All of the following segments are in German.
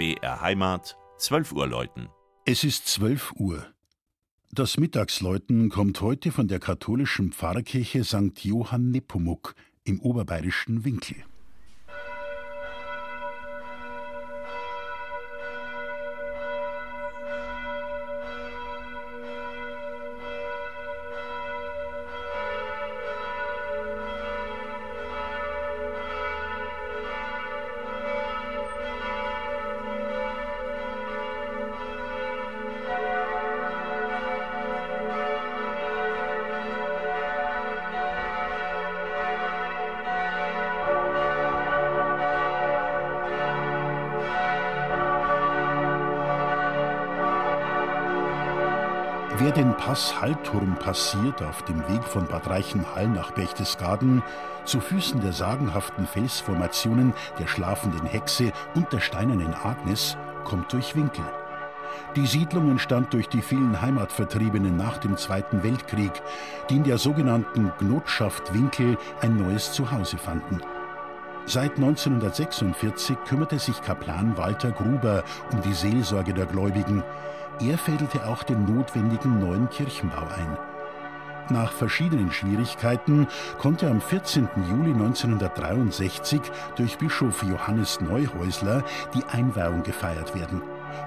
BR Heimat, 12 Uhr läuten. Es ist 12 Uhr. Das Mittagsläuten kommt heute von der katholischen Pfarrkirche St. Johann Nepomuk im oberbayerischen Winkel. Wer den Pass Hallturm passiert auf dem Weg von Bad Reichenhall nach Berchtesgaden, zu Füßen der sagenhaften Felsformationen der schlafenden Hexe und der steinernen Agnes, kommt durch Winkel. Die Siedlung entstand durch die vielen Heimatvertriebenen nach dem Zweiten Weltkrieg, die in der sogenannten Gnotschaft Winkel ein neues Zuhause fanden. Seit 1946 kümmerte sich Kaplan Walter Gruber um die Seelsorge der Gläubigen. Er fädelte auch den notwendigen neuen Kirchenbau ein. Nach verschiedenen Schwierigkeiten konnte am 14. Juli 1963 durch Bischof Johannes Neuhäusler die Einweihung gefeiert werden.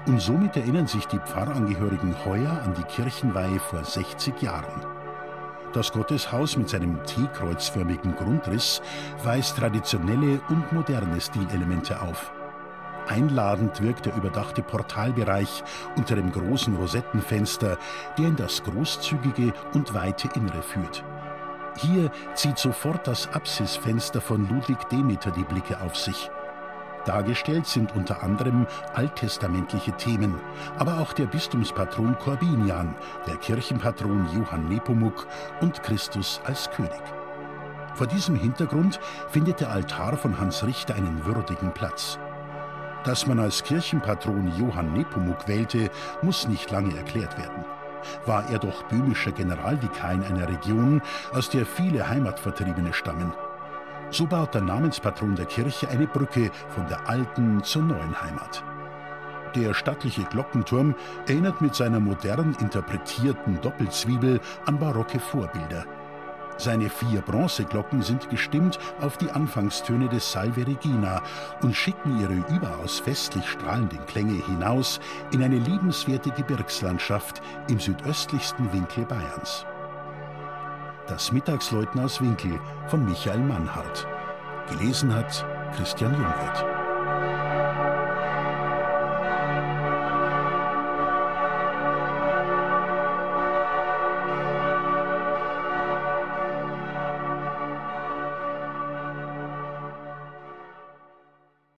Und somit erinnern sich die Pfarrangehörigen heuer an die Kirchenweihe vor 60 Jahren. Das Gotteshaus mit seinem T-kreuzförmigen Grundriss weist traditionelle und moderne Stilelemente auf. Einladend wirkt der überdachte Portalbereich unter dem großen Rosettenfenster, der in das großzügige und weite Innere führt. Hier zieht sofort das Apsisfenster von Ludwig Demeter die Blicke auf sich. Dargestellt sind unter anderem alttestamentliche Themen, aber auch der Bistumspatron Corbinian, der Kirchenpatron Johann Nepomuk und Christus als König. Vor diesem Hintergrund findet der Altar von Hans Richter einen würdigen Platz. Dass man als Kirchenpatron Johann Nepomuk wählte, muss nicht lange erklärt werden. War er doch böhmischer Generalvikar in einer Region, aus der viele Heimatvertriebene stammen. So baut der Namenspatron der Kirche eine Brücke von der alten zur neuen Heimat. Der stattliche Glockenturm erinnert mit seiner modern interpretierten Doppelzwiebel an barocke Vorbilder. Seine vier Bronzeglocken sind gestimmt auf die Anfangstöne des Salve Regina und schicken ihre überaus festlich strahlenden Klänge hinaus in eine liebenswerte Gebirgslandschaft im südöstlichsten Winkel Bayerns. Das Mittagsläuten aus Winkel von Michael Mannhardt. Gelesen hat Christian Jungwirth.